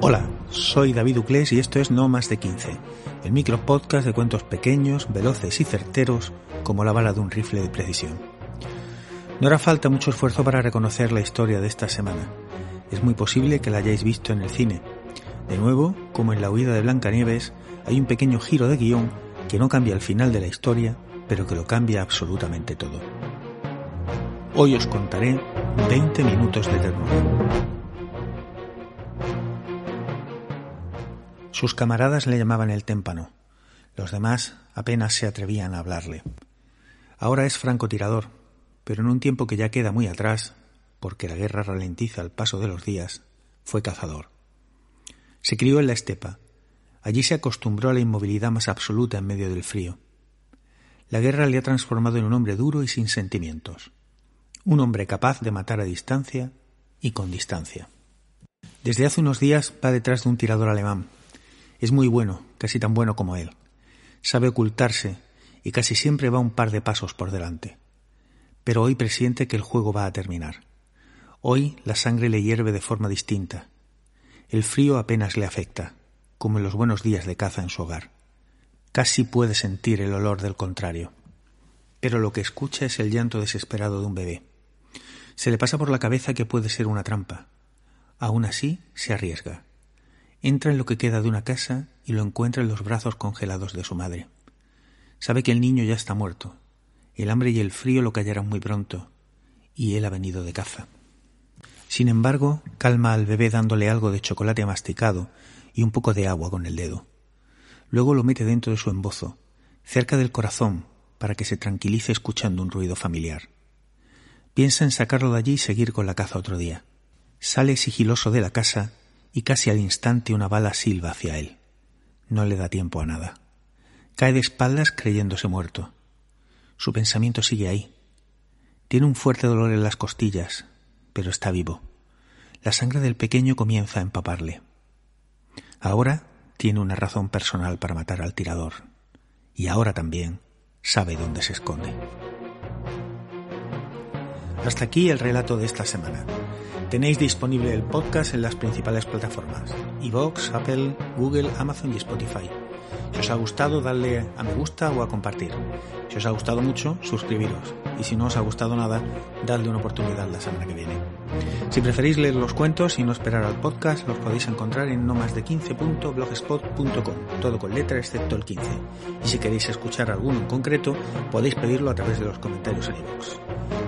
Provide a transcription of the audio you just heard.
Hola, soy David Uclés y esto es No Más de 15, el micro podcast de cuentos pequeños, veloces y certeros como la bala de un rifle de precisión. No hará falta mucho esfuerzo para reconocer la historia de esta semana. Es muy posible que la hayáis visto en el cine. De nuevo, como en la huida de Blancanieves, hay un pequeño giro de guion que no cambia el final de la historia, pero que lo cambia absolutamente todo. Hoy os contaré 20 minutos de ternura. Sus camaradas le llamaban el témpano. Los demás apenas se atrevían a hablarle. Ahora es francotirador, pero en un tiempo que ya queda muy atrás, porque la guerra ralentiza el paso de los días, fue cazador. Se crió en la estepa. Allí se acostumbró a la inmovilidad más absoluta en medio del frío. La guerra le ha transformado en un hombre duro y sin sentimientos. Un hombre capaz de matar a distancia y con distancia. Desde hace unos días va detrás de un tirador alemán. Es muy bueno, casi tan bueno como él. Sabe ocultarse y casi siempre va un par de pasos por delante. Pero hoy presiente que el juego va a terminar. Hoy la sangre le hierve de forma distinta. El frío apenas le afecta, como en los buenos días de caza en su hogar. Casi puede sentir el olor del contrario. Pero lo que escucha es el llanto desesperado de un bebé. Se le pasa por la cabeza que puede ser una trampa. Aún así, se arriesga. Entra en lo que queda de una casa y lo encuentra en los brazos congelados de su madre. Sabe que el niño ya está muerto. El hambre y el frío lo callarán muy pronto, y él ha venido de caza. Sin embargo, calma al bebé dándole algo de chocolate masticado y un poco de agua con el dedo. Luego lo mete dentro de su embozo, cerca del corazón, para que se tranquilice escuchando un ruido familiar. Piensa en sacarlo de allí y seguir con la caza otro día. Sale sigiloso de la casa y casi al instante una bala silba hacia él. No le da tiempo a nada. Cae de espaldas creyéndose muerto. Su pensamiento sigue ahí. Tiene un fuerte dolor en las costillas, pero está vivo. La sangre del pequeño comienza a empaparle. Ahora tiene una razón personal para matar al tirador. Y ahora también sabe dónde se esconde. Hasta aquí el relato de esta semana. Tenéis disponible el podcast en las principales plataformas: iVoox, Apple, Google, Amazon y Spotify. Si os ha gustado, dadle a me gusta o a compartir. Si os ha gustado mucho, suscribiros. Y si no os ha gustado nada, dadle una oportunidad la semana que viene. Si preferís leer los cuentos y no esperar al podcast, los podéis encontrar en no más de 15.blogspot.com, todo con letra excepto el 15. Y si queréis escuchar alguno en concreto, podéis pedirlo a través de los comentarios en iVoox.